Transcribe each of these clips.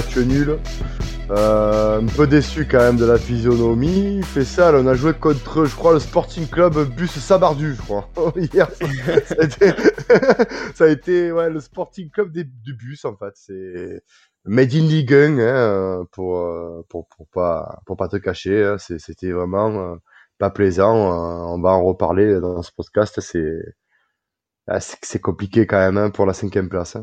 Euh, match nul. Euh, un peu déçu quand même de la physionomie. fait ça, on a joué contre, je crois, le Sporting Club Bus Sabardu, je crois. Hier, ça a été, ouais, le Sporting Club du bus, en fait. C'est Made in Ligue 1, hein, pour, pour, pour, pas, pour pas te cacher. Hein. C'était vraiment pas plaisant. On va en reparler dans ce podcast. C'est c'est compliqué quand même hein, pour la cinquième place.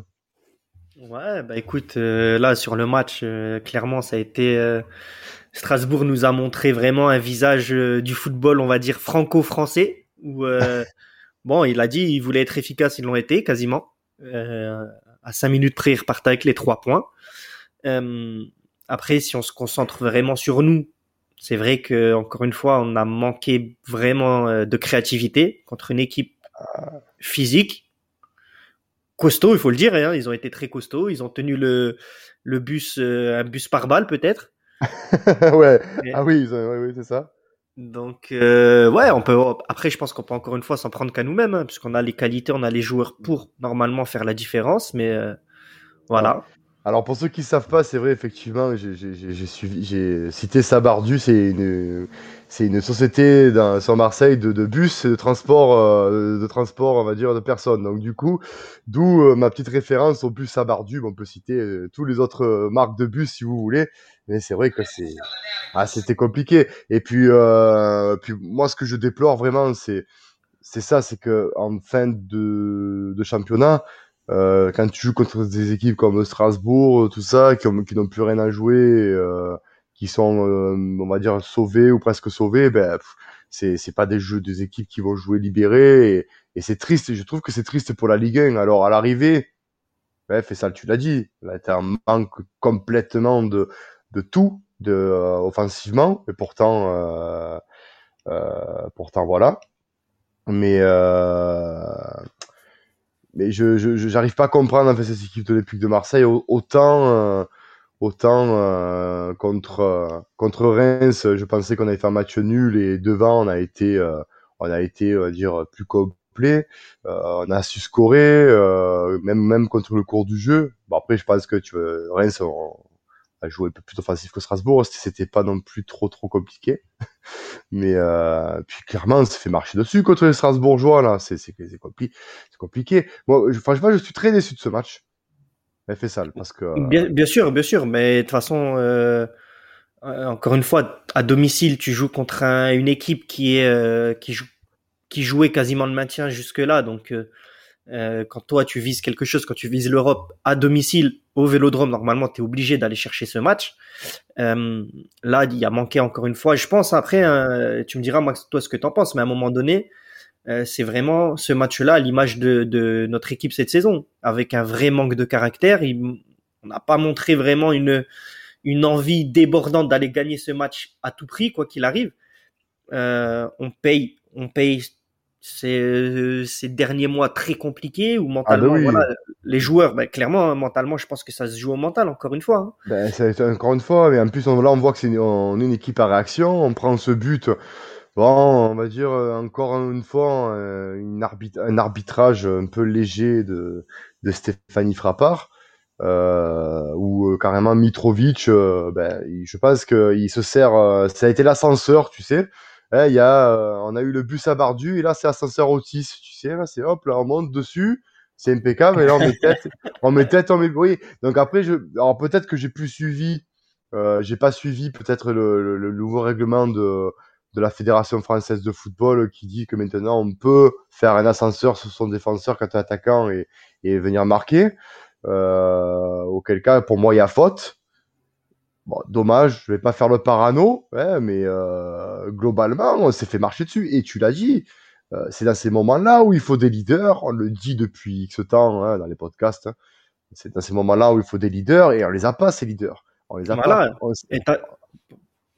Ouais, bah écoute, euh, là sur le match, euh, clairement, ça a été. Euh, Strasbourg nous a montré vraiment un visage du football, on va dire franco-français. Où bon, il a dit, il voulait être efficace, ils l'ont été quasiment. à cinq minutes près, ils repartent avec les trois points. après, si on se concentre vraiment sur nous, c'est vrai que encore une fois, on a manqué vraiment de créativité contre une équipe physique costaud, il faut le dire. Hein, ils ont été très costauds. Ils ont tenu le, le bus, euh, un bus par balle peut-être. ouais. Ah oui, oui, c'est ça. Donc euh, ouais, on peut. Après, je pense qu'on peut encore une fois s'en prendre qu'à nous-mêmes, hein, puisqu'on a les qualités, on a les joueurs pour normalement faire la différence. Mais euh, voilà. Alors pour ceux qui savent pas, c'est vrai effectivement, j'ai cité Sabardu, c'est une c'est une société dans, sur Marseille de, de bus de transport euh, de transport on va dire de personnes. Donc du coup, d'où euh, ma petite référence au bus Sabardu. On peut citer euh, tous les autres marques de bus si vous voulez, mais c'est vrai que c'est ah c'était compliqué. Et puis puis moi ce que je déplore vraiment c'est c'est ça, c'est que en fin de, de championnat euh, quand tu joues contre des équipes comme Strasbourg, tout ça, qui, qui n'ont plus rien à jouer, euh, qui sont, euh, on va dire, sauvés ou presque sauvés, ben, c'est, c'est pas des jeux, des équipes qui vont jouer libérées, et, et c'est triste, je trouve que c'est triste pour la Ligue 1. Alors, à l'arrivée, ben, ça, tu l'as dit, là, t'as un manque complètement de, de tout, de, euh, offensivement, et pourtant, euh, euh, pourtant, voilà. Mais, mais je j'arrive pas à comprendre en fait cette équipe de l'Olympique de Marseille autant euh, autant euh, contre euh, contre Reims je pensais qu'on avait fait un match nul et devant on a été on a été on va dire plus complet on a su scorer même même contre le cours du jeu. Bon après je pense que tu Reims a un peu plus offensif que Strasbourg, c'était pas non plus trop trop compliqué. Mais euh, puis clairement, on s'est fait marcher dessus contre les Strasbourgeois là, c'est c'est compli compliqué. Moi, je, franchement, je suis très déçu de ce match. Fait sale parce que euh, bien, sûr, bien sûr, mais de toute façon. Euh, euh... Encore une fois, à domicile, tu joues contre un, une équipe qui est euh, qui joue qui jouait quasiment le maintien jusque là, donc euh, quand toi tu vises quelque chose, quand tu vises l'Europe à domicile au Vélodrome, normalement tu es obligé d'aller chercher ce match. Euh, là, il y a manqué encore une fois. Je pense après, hein, tu me diras moi toi ce que tu en penses, mais à un moment donné, euh, c'est vraiment ce match-là l'image de, de, notre équipe cette saison, avec un vrai manque de caractère. on n'a pas montré vraiment une une envie débordante d'aller gagner ce match à tout prix, quoi qu'il arrive. Euh, on paye, on paye euh, ces derniers mois très compliqués ou mentalement ah bah voilà, les joueurs ben, clairement hein, mentalement je pense que ça se joue au mental encore une fois hein. ben, c'est encore une fois mais en plus on, là on voit que c'est une, on est une équipe à réaction on prend ce but bon on va dire euh, encore une fois euh, une un arbitrage un peu léger de, de Stéphanie Frappard euh, ou carrément Mitrovic ben, je pense qu'il se sert ça a été l'ascenseur tu sais eh, il y a, euh, on a eu le bus à Bardu et là c'est ascenseur Otis, tu sais, là c'est hop, là on monte dessus, c'est impeccable, et là on met tête, on met tête, on met oui. Donc après, je, alors peut-être que j'ai plus suivi, euh, j'ai pas suivi peut-être le, le, nouveau règlement de, de la Fédération française de football qui dit que maintenant on peut faire un ascenseur sur son défenseur quand tu es attaquant et, et venir marquer. Euh, auquel cas, pour moi, il y a faute. Bon, dommage, je vais pas faire le parano, ouais, mais euh, globalement, on s'est fait marcher dessus. Et tu l'as dit, euh, c'est dans ces moments-là où il faut des leaders. On le dit depuis X temps hein, dans les podcasts. Hein. C'est dans ces moments-là où il faut des leaders et on les a pas ces leaders. On les a voilà. pas. Et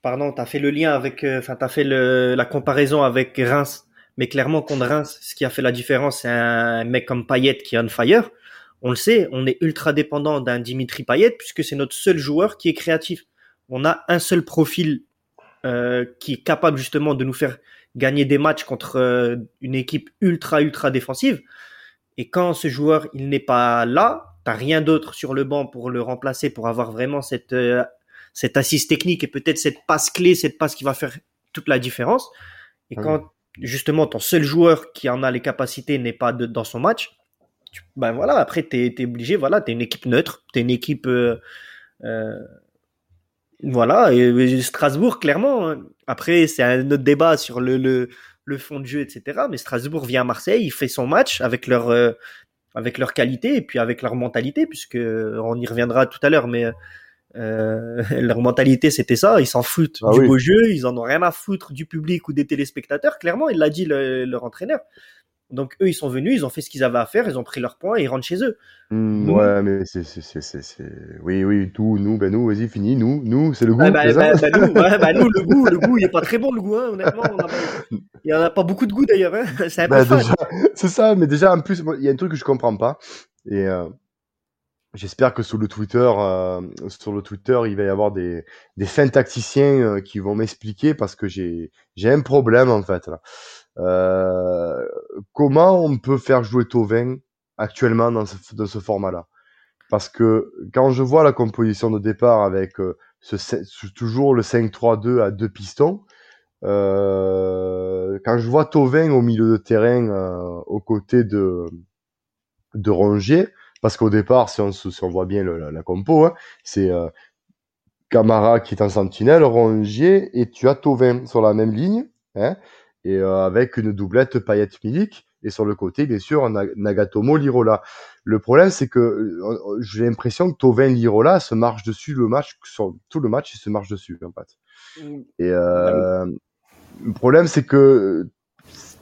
Pardon, t'as fait le lien avec, euh, enfin, t'as fait le, la comparaison avec Reims. Mais clairement, contre Reims, ce qui a fait la différence, c'est un mec comme Payet qui est on fire on le sait, on est ultra dépendant d'un Dimitri Payet puisque c'est notre seul joueur qui est créatif. On a un seul profil euh, qui est capable justement de nous faire gagner des matchs contre euh, une équipe ultra ultra défensive. Et quand ce joueur il n'est pas là, t'as rien d'autre sur le banc pour le remplacer, pour avoir vraiment cette euh, cette assise technique et peut-être cette passe clé, cette passe qui va faire toute la différence. Et quand justement ton seul joueur qui en a les capacités n'est pas dans son match, ben voilà, après tu es, obligé, voilà, tu es une équipe neutre, tu es une équipe euh, euh, voilà, et, Strasbourg clairement. Hein. Après c'est un autre débat sur le, le, le fond de jeu, etc. Mais Strasbourg vient à Marseille, il fait son match avec leur euh, avec leur qualité et puis avec leur mentalité, puisque on y reviendra tout à l'heure, mais euh, leur mentalité, c'était ça. Ils s'en foutent ah du beau jeu. Ils en ont rien à foutre du public ou des téléspectateurs. Clairement, il l'a dit leur entraîneur. Donc eux, ils sont venus, ils ont fait ce qu'ils avaient à faire, ils ont pris leur point et ils rentrent chez eux. Mmh, ouais, mais c'est, c'est, c'est, c'est, oui, oui, tout, nous, ben nous, vas-y, fini, nous, nous, c'est le goût. Ah bah, bah, bah, nous, bah, nous, le goût, le goût, il est pas très bon, le goût, hein, honnêtement. Il y en a pas beaucoup de goût d'ailleurs, hein. c'est bah, C'est ça, mais déjà, en plus, il y a un truc que je comprends pas. Et euh, J'espère que sur le Twitter, euh, sur le Twitter, il va y avoir des, des fins tacticiens euh, qui vont m'expliquer parce que j'ai j'ai un problème en fait. Là. Euh, comment on peut faire jouer Tovin actuellement dans ce, format-là? Parce que quand je vois la composition de départ avec euh, toujours le 5-3-2 à deux pistons, euh, quand je vois Tovin au milieu de terrain aux côtés de de Rongier parce qu'au départ, si on, voit bien la, compo, hein, c'est Camara qui est en sentinelle, Rongier, et tu as Tovin sur la même ligne, hein, et euh, avec une doublette paillette milik et sur le côté, bien sûr, Nagatomo, Lirola. Le problème, c'est que euh, j'ai l'impression que Tovin, Lirola se marche dessus le match, sur tout le match, il se marche dessus, en fait. Mm. Et euh, le problème, c'est que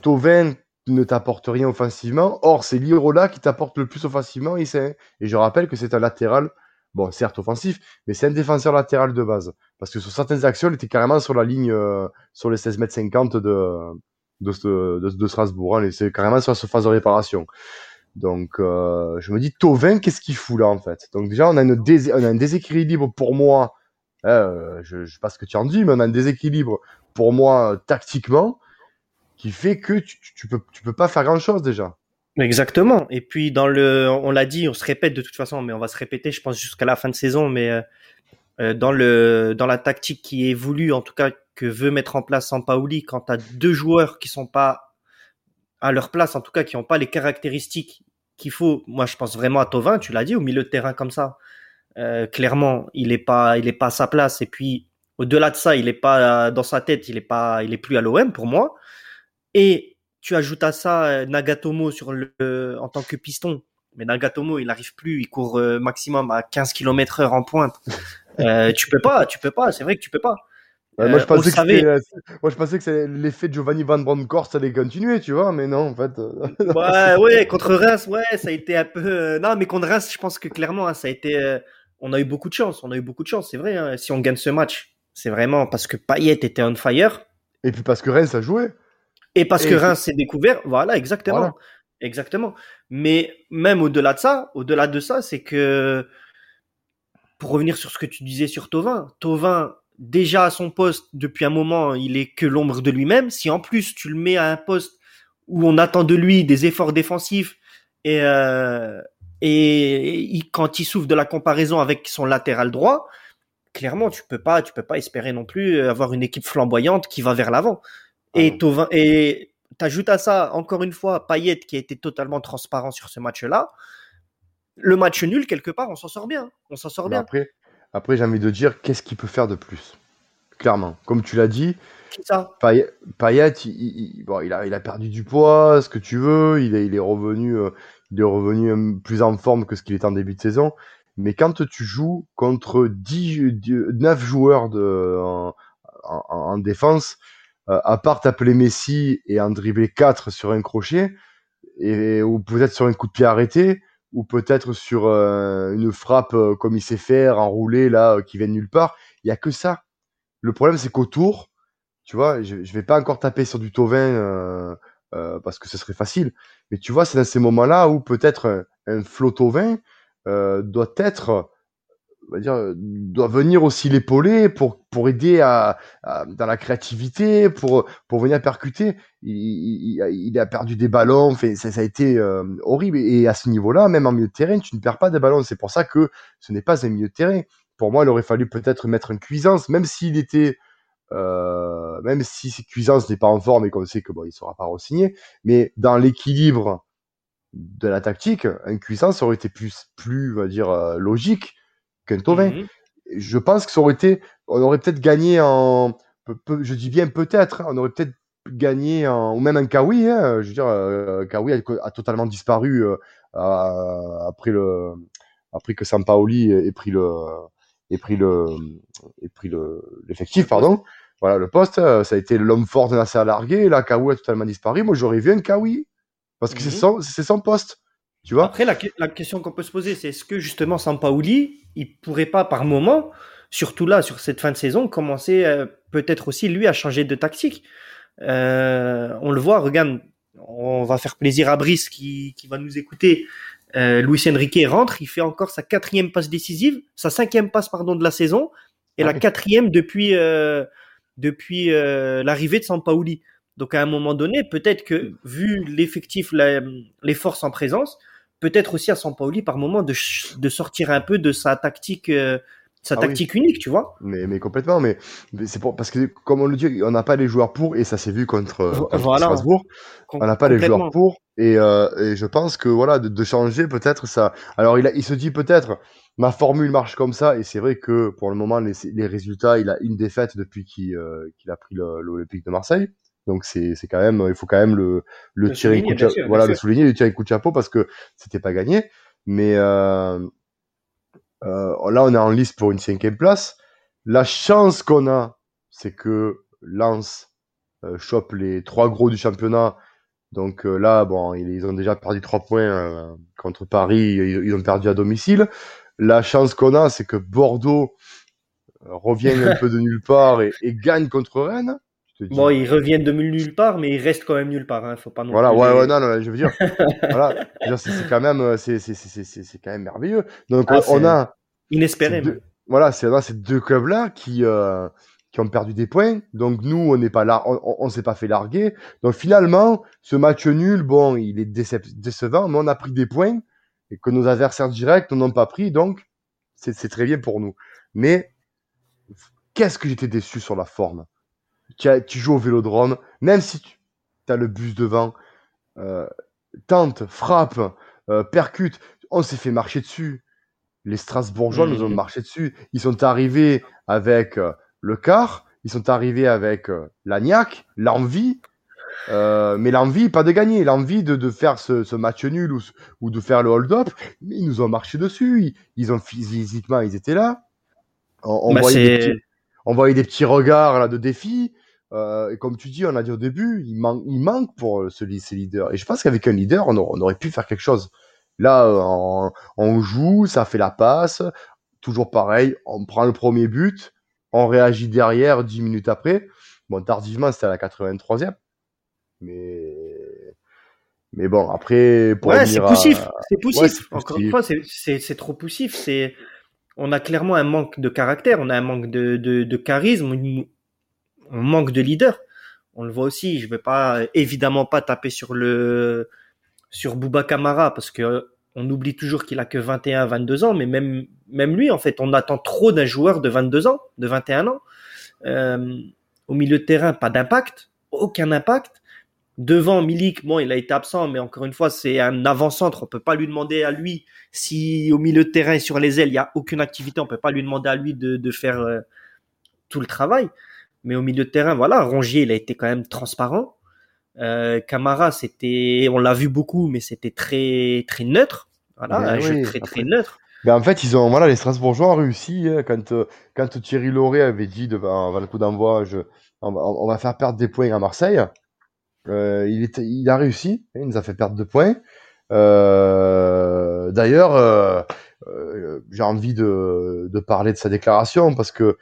Tovin, ne t'apporte rien offensivement. Or, c'est Lirola qui t'apporte le plus offensivement. Et, et je rappelle que c'est un latéral, bon, certes offensif, mais c'est un défenseur latéral de base. Parce que sur certaines actions, il était carrément sur la ligne, euh, sur les 16 mètres 50 de, de, Strasbourg. Hein, c'est carrément sur la surface de réparation. Donc, euh, je me dis, Tovin, qu'est-ce qu'il fout là, en fait? Donc, déjà, on a, un déséquilibre pour moi. Euh, je ne sais pas ce que tu en dis, mais on a un déséquilibre pour moi tactiquement qui fait que tu, tu, peux pas faire grand chose déjà. Exactement. Et puis dans le, on l'a dit, on se répète de toute façon, mais on va se répéter, je pense jusqu'à la fin de saison. Mais euh, euh dans le dans la tactique qui est voulue, en tout cas que veut mettre en place Sampaoli, quand tu as deux joueurs qui sont pas à leur place, en tout cas qui n'ont pas les caractéristiques qu'il faut. Moi, je pense vraiment à Tovin. Tu l'as dit au milieu de terrain comme ça. Euh, clairement, il est pas il est pas à sa place. Et puis au-delà de ça, il est pas dans sa tête, il est pas il est plus à l'OM pour moi. Et tu ajoutes à ça euh, Nagatomo sur le, en tant que piston. Mais Nagatomo, il n'arrive plus, il court euh, maximum à 15 km heure en pointe. Euh, tu peux pas, tu peux pas, c'est vrai que tu peux pas. moi, je pensais que moi, je pensais que l'effet de Giovanni Van Bronckhorst allait continuer, tu vois, mais non, en fait. ouais, ouais, contre Reims, ouais, ça a été un peu. Non, mais contre Reims, je pense que clairement, hein, ça a été. On a eu beaucoup de chance, on a eu beaucoup de chance, c'est vrai. Hein. Si on gagne ce match, c'est vraiment parce que Payet était on fire. Et puis parce que Reims a joué. Et parce que Reims s'est découvert, voilà, exactement. Exactement. Mais même au-delà de ça, au-delà de ça, c'est que, pour revenir sur ce que tu disais sur Tovin, Tovin, déjà à son poste, depuis un moment, il est que l'ombre de lui-même. Si en plus tu le mets à un poste où on attend de lui des efforts défensifs et, euh, et, quand il souffre de la comparaison avec son latéral droit, clairement, tu peux pas, tu peux pas espérer non plus avoir une équipe flamboyante qui va vers l'avant. Et Tovin, et t'ajoutes à ça, encore une fois, Payet qui a été totalement transparent sur ce match-là. Le match nul, quelque part, on s'en sort bien. On s'en sort bien. Après, après j'ai envie de dire, qu'est-ce qu'il peut faire de plus? Clairement. Comme tu l'as dit, ça Payet, il, bon, il, a, il a perdu du poids, ce que tu veux. Il est, il est revenu, euh, il est revenu euh, plus en forme que ce qu'il était en début de saison. Mais quand tu joues contre 10, 9 joueurs de, en défense, euh, à part t'appeler Messi et en dribbler 4 sur un crochet, et, ou peut-être sur un coup de pied arrêté, ou peut-être sur euh, une frappe euh, comme il sait faire, enroulé là, qui vient de nulle part. Il y a que ça. Le problème, c'est qu'autour, tu vois, je, je vais pas encore taper sur du Tovin parce que ce serait facile. Mais tu vois, c'est dans ces moments-là où peut-être un, un flot Tovin doit être va dire, doit venir aussi l'épauler pour, pour aider à, dans la créativité, pour, pour venir percuter. Il, il, a perdu des ballons, fait, ça, ça a été euh, horrible. Et à ce niveau-là, même en milieu de terrain, tu ne perds pas des ballons. C'est pour ça que ce n'est pas un milieu de terrain. Pour moi, il aurait fallu peut-être mettre un cuisance, même s'il était, euh, même si cuisance n'est pas en forme et qu'on sait que bon, il sera pas re-signé, mais dans l'équilibre de la tactique, un cuisance aurait été plus, plus, on va dire, euh, logique qu'un Tovin. Mhm. Je pense que ça aurait été, on aurait peut-être gagné en, je dis bien peut-être, on aurait peut-être gagné en, ou même un Kawi, hein, je veux dire, euh, Kawi a, totalement disparu euh, après le, après que Sampaoli ait pris le, ait pris le, ait pris le, l'effectif, pardon. Voilà, le poste, ça a été l'homme fort de Nasser largué, là, Kawi a totalement disparu. Moi, j'aurais vu un Kawi, parce que c'est mhm. son, c'est son poste. Tu vois Après, la, la question qu'on peut se poser, c'est est-ce que justement Sampaoli, il pourrait pas par moment, surtout là, sur cette fin de saison, commencer euh, peut-être aussi lui à changer de tactique? Euh, On le voit, regarde, on va faire plaisir à Brice qui, qui va nous écouter. Euh, Luis Enrique rentre, il fait encore sa quatrième passe décisive, sa cinquième passe pardon de la saison et la quatrième depuis euh, depuis l'arrivée de Sampaoli. Donc à un moment donné, peut-être que vu l'effectif, les forces en présence, peut-être aussi à Sampaoli par moment de, de sortir un peu de sa tactique, euh, sa ah tactique unique, tu vois. Mais, mais complètement, mais, c'est pour, parce que comme on le dit, on n'a pas les joueurs pour et ça s'est vu contre, Strasbourg. On n'a pas les joueurs pour et, euh, et, je pense que voilà de, changer peut-être ça. Alors il, a, il se dit peut-être ma formule marche comme ça et c'est vrai que pour le moment les, les résultats, il a une défaite depuis qu'il euh, qu'il a pris l'Olympique de Marseille. Donc c'est c'est quand même il faut quand même le le, tirer coup de voilà le souligner le tirer coup de chapeau parce que c'était pas gagné. Mais euh, euh, là on est en liste pour une cinquième place. La chance qu'on a, c'est que Lens euh, chope les trois gros du championnat. Donc euh, là, bon, ils ont déjà perdu trois points euh, contre Paris, ils, ils, ont perdu à domicile. La chance qu'on a, c'est que Bordeaux euh, revient un peu de nulle part et, et gagne contre Rennes. Bon, ils reviennent de nulle part, mais ils restent quand même nulle part. Hein. Faut pas non voilà, ouais, ouais, non, non, je veux dire, voilà, c'est quand même, euh, c'est, c'est, c'est, c'est quand même merveilleux. Donc, ah, on a inespéré. voilà, c'est là ces deux clubs-là qui, euh, qui ont perdu des points. Donc, nous, on n'est pas là, on, on, s'est pas fait larguer. Donc, finalement, ce match nul, bon, il est décevant, mais on a pris des points et que nos adversaires directs n'ont pas pris. Donc, c'est très bien pour nous. Mais qu'est-ce que j'étais déçu sur la forme? Tu, joues au vélodrome, même si tu as le bus devant, euh, tente, frappe, euh, percute, on s'est fait marcher dessus. Les Strasbourgeois nous ont mmh. marché dessus. Ils sont arrivés avec euh, le car, ils sont arrivés avec l'agnac, l'envie, euh, mais l'envie, pas de gagner, l'envie de, de faire ce, ce, match nul ou, ou de faire le hold-up, mais ils nous ont marché dessus. Ils, ils ont physiquement, ils étaient là. On, on bah, voyait, des petits, on voyait des petits regards là de défi. Euh, et comme tu dis, on a dit au début, il, manque, il manque pour euh, ce, ces leaders. Et je pense qu'avec un leader, on, on, aurait pu faire quelque chose. Là, euh, on, on, joue, ça fait la passe, toujours pareil, on prend le premier but, on réagit derrière dix minutes après. Bon, tardivement, c'était à la 83e. Mais mais bon, après, pour ouais, c'est poussif. C'est poussif. Encore une fois, c'est trop poussif. C'est, on a clairement un manque de caractère, on a un manque de, de, de charisme, on manque de leader. On le voit aussi. Je vais pas évidemment pas taper sur le sur Bouba Kamara parce que on oublie toujours qu'il a que 21, 22 ans, mais même même lui en fait, on attend trop d'un joueur de 22 ans, de 21 ans. Euh, au milieu de terrain, pas d'impact, aucun impact. Devant Milik, bon, il a été absent, mais encore une fois, c'est un avant-centre. On peut pas lui demander à lui si au milieu de terrain et sur les ailes, il y a aucune activité. On peut pas lui demander à lui de, de faire euh, tout le travail. Mais au milieu de terrain, voilà, Rongier, il a été quand même transparent. Euh, Camara, c'était, on l'a vu beaucoup, mais c'était très très neutre. Voilà, un jeu très très neutre. Mais en fait, ils ont, voilà, les Strasbourgeois ont réussi hein, quand quand Thierry Lauré avait dit devant, avant le coup d'envoi, on, on, va faire perdre des points à Marseille. Euh, il, a réussi, il nous a fait perdre deux points. Euh, D'ailleurs, euh, j'ai envie de, parler de sa déclaration parce que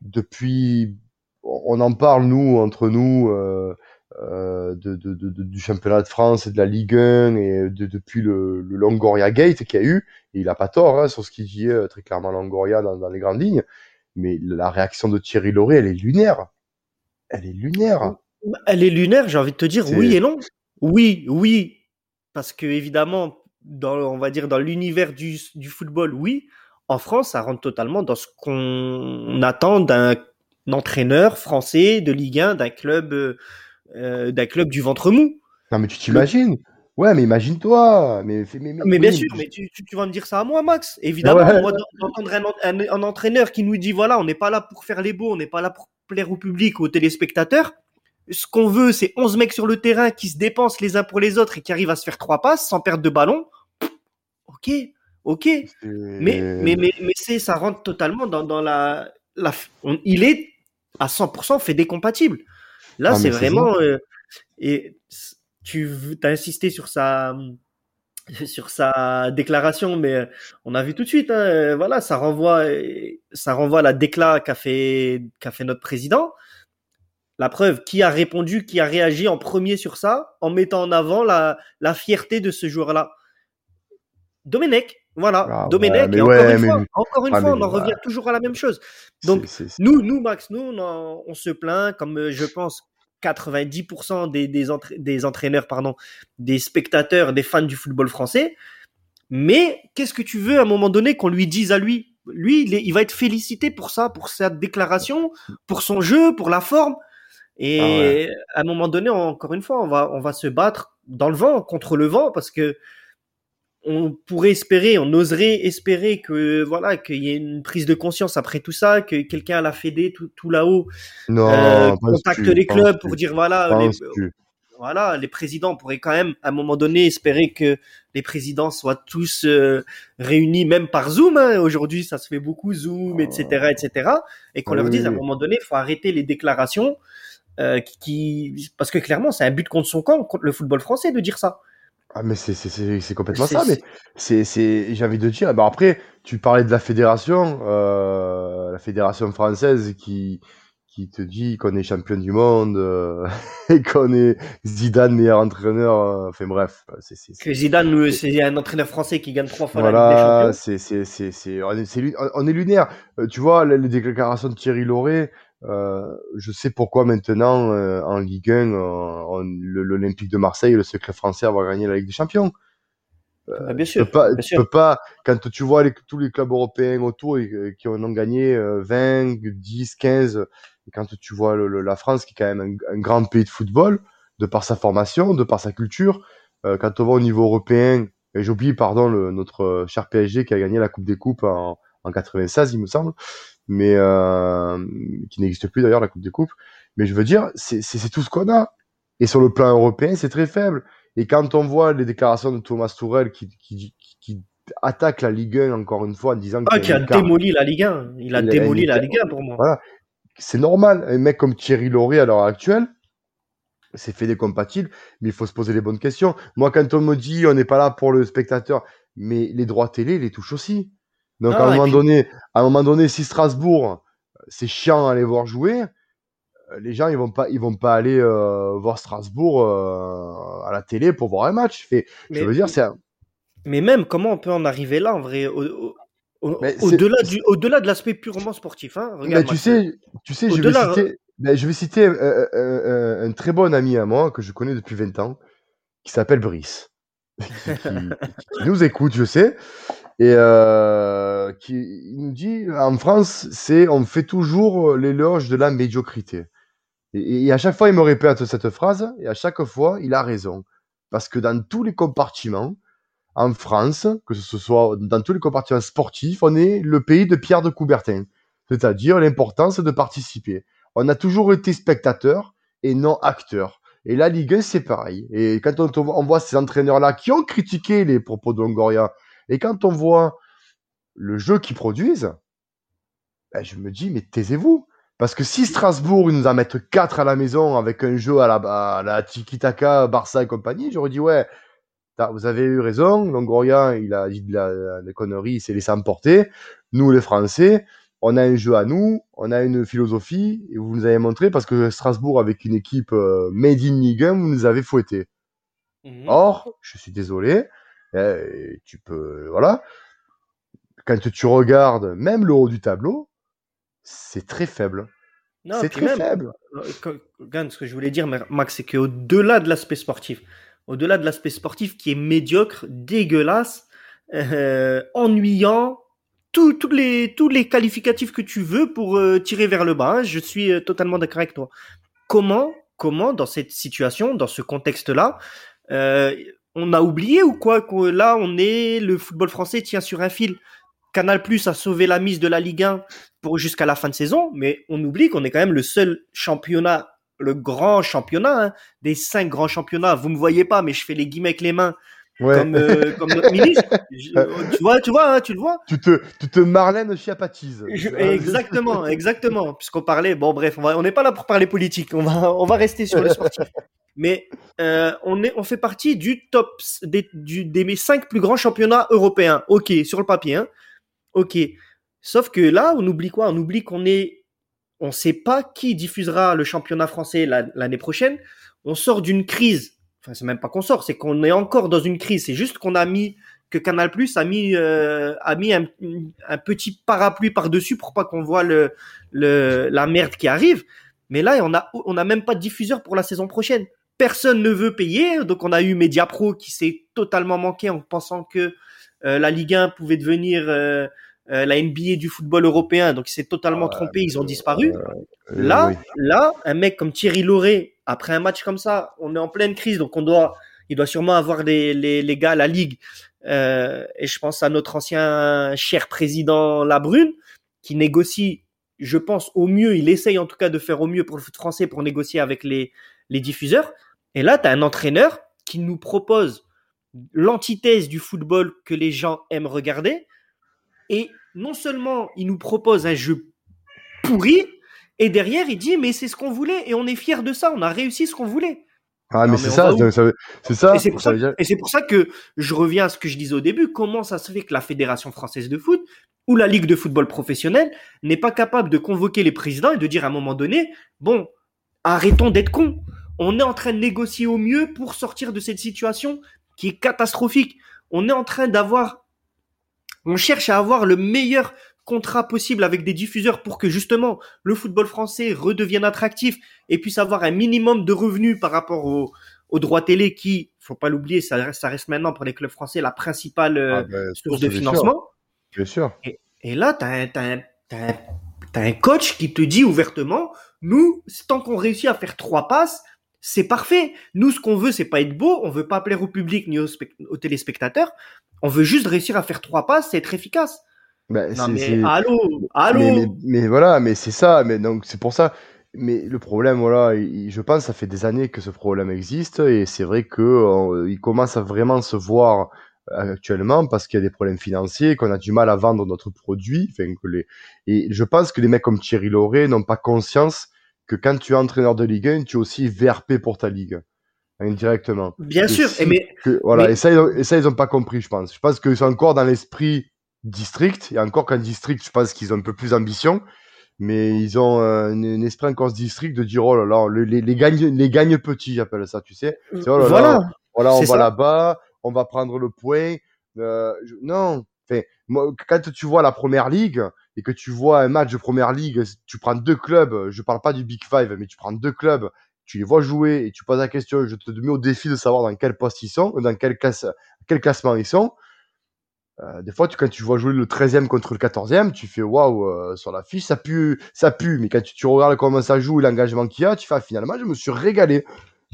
depuis on en parle nous entre nous du championnat de France et de la Ligue 1 et depuis le, le, Longoria Gate qu'il y a eu. Et il a pas tort hein, sur ce qu'il dit très clairement Longoria dans, dans, les grandes lignes. Mais la réaction de Thierry Lauré, elle est lunaire. Elle est lunaire. Elle est lunaire, j'ai envie de te dire oui et non. Oui, oui, parce que évidemment, dans, on va dire dans l'univers du, du football, oui. En France, ça rentre totalement dans ce qu'on attend d'un entraîneur français de Ligue 1, d'un club, euh, d'un club du ventre mou. Non, mais tu t'imagines Ouais, mais imagine-toi. Mais, mais, mais, bien sûr, mais tu, tu, vas me dire ça à moi, Max. Évidemment, moi, d'entendre un, un, entraîneur qui nous dit voilà, on n'est pas là pour faire les beaux, on n'est pas là pour plaire au public, aux téléspectateurs. Ce qu'on veut, c'est 11 mecs sur le terrain qui se dépensent les uns pour les autres et qui arrivent à se faire trois passes sans perdre de ballon. Ok, ok. Mais, mais, mais, mais c'est, ça rentre totalement dans, dans la, la il est à 100% fait décompatible. Là, c'est vraiment, euh, et tu as insisté sur sa, sur sa déclaration, mais euh, on a vu tout de suite, hein, euh, voilà, ça renvoie, ça renvoie à la décla qu'a fait, qu'a fait notre président. La preuve, qui a répondu, qui a réagi en premier sur ça, en mettant en avant la, la fierté de ce joueur-là. Domenech, voilà, ah, Domenech, et encore une fois, encore une ah, fois on en revient toujours à la même chose. Donc, nous, nous, Max, nous, on, on se plaint, comme je pense 90% des, des, entraîneurs, pardon, des spectateurs, des fans du football français. Mais qu'est-ce que tu veux à un moment donné qu'on lui dise à lui? Lui, il, va être félicité pour ça, pour sa déclaration, pour son jeu, pour la forme. Et ah à un moment donné, encore une fois, on va, on va se battre dans le vent, contre le vent, parce que on pourrait espérer, on oserait espérer que voilà qu'il y ait une prise de conscience après tout ça, que quelqu'un à la Fédé tout, tout là-haut euh, contacte les clubs pour dire voilà les, voilà les présidents pourraient quand même à un moment donné espérer que les présidents soient tous euh, réunis même par Zoom. Hein. Aujourd'hui ça se fait beaucoup Zoom etc etc et qu'on leur dise à un moment donné il faut arrêter les déclarations euh, qui parce que clairement c'est un but contre son camp contre le football français de dire ça. Ah, mais c'est c'est c'est complètement ça, mais c'est c'est j'ai envie de dire. Bah après, tu parlais de la fédération, euh, la fédération française qui qui te dit qu'on est champion du monde euh, et qu'on est Zidane meilleur entraîneur. Euh, enfin bref, c'est que Zidane c'est un entraîneur français qui gagne trois fois voilà, la Ligue des c'est c'est c'est c'est on est, on est lunaire. tu vois les, déclarations de Thierry Lauré. Euh, je sais pourquoi maintenant euh, en Ligue 1, euh, l'Olympique de Marseille, le secret français, va gagner la Ligue des Champions. Ah, bien sûr. Tu peux pas, tu peux pas quand tu vois les, tous les clubs européens autour et, qui en ont gagné 20, 10, 15, et quand tu vois le, la France qui est quand même un, grand pays de football, de par sa formation, de par sa culture, quand on va au niveau européen, et j'oublie, pardon, le, notre cher PSG qui a gagné la Coupe des Coupes en, en 96, il me semble mais euh, qui n'existe plus d'ailleurs la Coupe des Coupes. Mais je veux dire, c'est tout ce qu'on a. Et sur le plan européen, c'est très faible. Et quand on voit les déclarations de Thomas Tourel qui, qui, qui attaque la Ligue 1 encore une fois en disant ah, qu'il a, démoli la Ligue 1. Il a démoli la Ligue 1 pour moi. Voilà. C'est normal. Un mec comme Thierry Lauré à l'heure actuelle, c'est fait des compatibles, mais il faut se poser les bonnes questions. Moi, quand on me dit on n'est pas là pour le spectateur, mais les droits télé les touchent aussi. Donc à un moment donné, à un moment donné, si Strasbourg, c'est chiant à aller voir jouer, euh, les gens ils vont pas ils vont pas aller euh, voir Strasbourg euh, à la télé pour voir un match. Fait, je veux dire c'est. Mais même comment on peut en arriver là en vrai au-delà du au-delà de l'aspect purement sportif hein, mais tu sais tu sais je vais citer ben, je vais citer un, très bon ami à moi que je connais depuis 20 ans qui s'appelle Brice qui, nous écoute je sais et euh, qui il nous dit en France, c'est on fait toujours l'éloge de la médiocrité. Et, et, à chaque fois, il me répète cette phrase, et à chaque fois, il a raison. Parce que dans tous les compartiments, en France, que ce soit dans tous les compartiments sportifs, on est le pays de Pierre de Coubertin. C'est-à-dire l'importance de participer. On a toujours été spectateur et non acteur. Et la Ligue 1, c'est pareil. Et quand on, on voit ces entraîneurs-là qui ont critiqué les propos de Longoria, et quand on voit le jeu qu'ils produisent, ben je me dis, mais taisez-vous. Parce que si Strasbourg, ils nous en mettent 4 à la maison avec un jeu à la, à la tiki-taka, Barça et compagnie, j'aurais dit, ouais, vous avez eu raison, Longoria, il a dit de la, conneries, il s'est laissé emporter. Nous, les Français, on a un jeu à nous, on a une philosophie, et vous nous avez montré parce que Strasbourg, avec une équipe euh, made in Ligue 1, vous nous avez fouetté. Mhm. Or, je suis désolé, eh, tu peux, voilà, quand tu regardes même le haut du tableau, c'est très faible. C'est très faible. Euh, ce que je voulais dire, Max, c'est qu'au-delà de l'aspect sportif, au-delà de l'aspect sportif qui est médiocre, dégueulasse, euh, ennuyant, tous les, tous les qualificatifs que tu veux pour euh, tirer vers le bas. Hein, je suis euh, totalement d'accord avec toi. Comment, comment, dans cette situation, dans ce contexte-là, on a oublié ou quoi que là, on est, le football français tient sur un fil. Canal Plus a sauvé la mise de la Ligue 1 pour jusqu'à la fin de saison, mais on oublie qu'on est quand même le seul championnat le grand championnat, hein, des cinq grands championnats. Vous me voyez pas, mais je fais les guillemets avec les mains. Comme, euh, comme notre ministre. tu vois, tu vois, hein, tu le vois. Tu te, tu te Marlène chiapatise. exactement, exactement. Puisqu'on parlait, bon bref, on n'est pas là pour parler politique. On va, on va rester sur le sportif. Mais euh, on est, on fait partie du top des, du, des cinq plus grands championnats européens. Ok, sur le papier. Hein. Ok. Sauf que là, on oublie quoi? On oublie qu'on est on ne sait pas qui diffusera le championnat français l'année prochaine. On sort d'une crise. Enfin, c'est même pas qu'on sort, c'est qu'on est encore dans une crise. C'est juste qu'on a mis que Canal Plus a mis euh, a mis un, petit parapluie par dessus pour pas qu'on voit le, la merde qui arrive. Mais là, on a on a même pas de diffuseur pour la saison prochaine. Personne ne veut payer, donc on a eu Mediapro qui s'est totalement manqué en pensant que euh, la Ligue 1 pouvait devenir euh, euh, la NBA du football européen, donc il s'est totalement trompé, ils ont disparu. là, là, un mec comme Thierry Lauré, après un match comme ça, on est en pleine crise, donc on doit, il doit sûrement avoir les, les, les gars, la ligue, euh, et je pense à notre ancien cher président Labrune, qui négocie, je pense au mieux, il essaye en tout cas de faire au mieux pour le foot français pour négocier avec les, les diffuseurs. Et là, tu as un entraîneur qui nous propose l'antithèse du football que les gens aiment regarder, et non seulement il nous propose un jeu pourri, et derrière il dit mais c'est ce qu'on voulait et on est fier de ça, on a réussi ce qu'on voulait. Ah mais c'est ça, c'est ça. Et c'est pour ça, pour ça que je reviens à ce que je disais au début. Comment ça se fait que la Fédération française de foot ou la Ligue de football professionnel n'est pas capable de convoquer les présidents et de dire à un moment donné, bon, arrêtons d'être cons. On est en train de négocier au mieux pour sortir de cette situation qui est catastrophique. On est en train d'avoir on cherche à avoir le meilleur contrat possible avec des diffuseurs pour que justement le football français redevienne attractif et puisse avoir un minimum de revenus par rapport aux au droits télé qui, faut pas l'oublier, ça reste, ça reste maintenant pour les clubs français la principale euh, ah ben, source de financement. Bien sûr. Et, là, tu as, as, un coach qui te dit ouvertement, nous, tant qu'on réussit à faire trois passes, c'est parfait. Nous, ce qu'on veut, c'est pas être beau, on veut pas plaire au public ni aux téléspectateurs, on veut juste réussir à faire trois passes, c'est être efficace. Bah, non, mais allô, allô. Mais, voilà, mais c'est ça. Mais donc c'est pour ça. Mais le problème, voilà, je pense, ça fait des années que ce problème existe et c'est vrai que euh, il commence à vraiment se voir actuellement parce qu'il y a des problèmes financiers, qu'on a du mal à vendre notre produit. Enfin, que les... Et je pense que les mecs comme Thierry Lauré n'ont pas conscience que quand tu es entraîneur de Ligue 1, tu es aussi VRP pour ta ligue indirectement. Bien sûr, et mais, voilà, Et, ça, ils ça, ils ont pas compris, je pense. Je pense qu'ils sont encore dans l'esprit district, et encore qu'un district, je pense qu'ils ont un peu plus d'ambition, mais ils ont un, esprit encore district de dire, oh là là, les, les, gagne, les gagne petits, j'appelle ça, tu sais. Oh voilà, voilà, on va là-bas, on va prendre le point. Euh, non, enfin, moi, quand tu vois la première ligue, et que tu vois un match de première ligue, tu prends deux clubs, je parle pas du Big Five, mais tu prends deux clubs tu les vois jouer et tu poses la question, je te mets au défi de savoir dans quel poste ils sont, dans quel, classe, quel classement ils sont. Euh, des fois, tu, quand tu vois jouer le 13e contre le 14e, tu fais waouh, euh, sur la fiche, ça pue, ça pue. Mais quand tu, tu regardes comment ça joue, l'engagement qu'il y a, tu fais ah, finalement, je me suis régalé.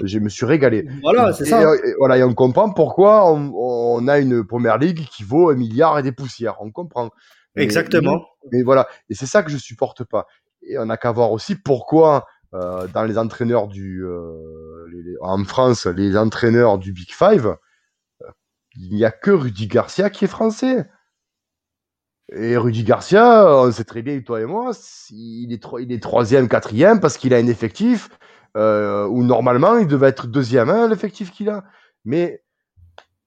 Je me suis régalé. Voilà, c'est ça. Et, voilà, et on comprend pourquoi on, on, a une première ligue qui vaut un milliard et des poussières. On comprend. Exactement. Mais, voilà, et c'est ça que je supporte pas. Et on a qu'à voir aussi pourquoi euh, dans les entraîneurs du, euh, en France, les entraîneurs du Big Five, euh, il n'y a que Rudy Garcia qui est français. Et Rudy Garcia, on sait très bien, toi et moi, il est, il est troisième, quatrième parce qu'il a un effectif euh, où normalement il devait être deuxième, hein, l'effectif qu'il a. Mais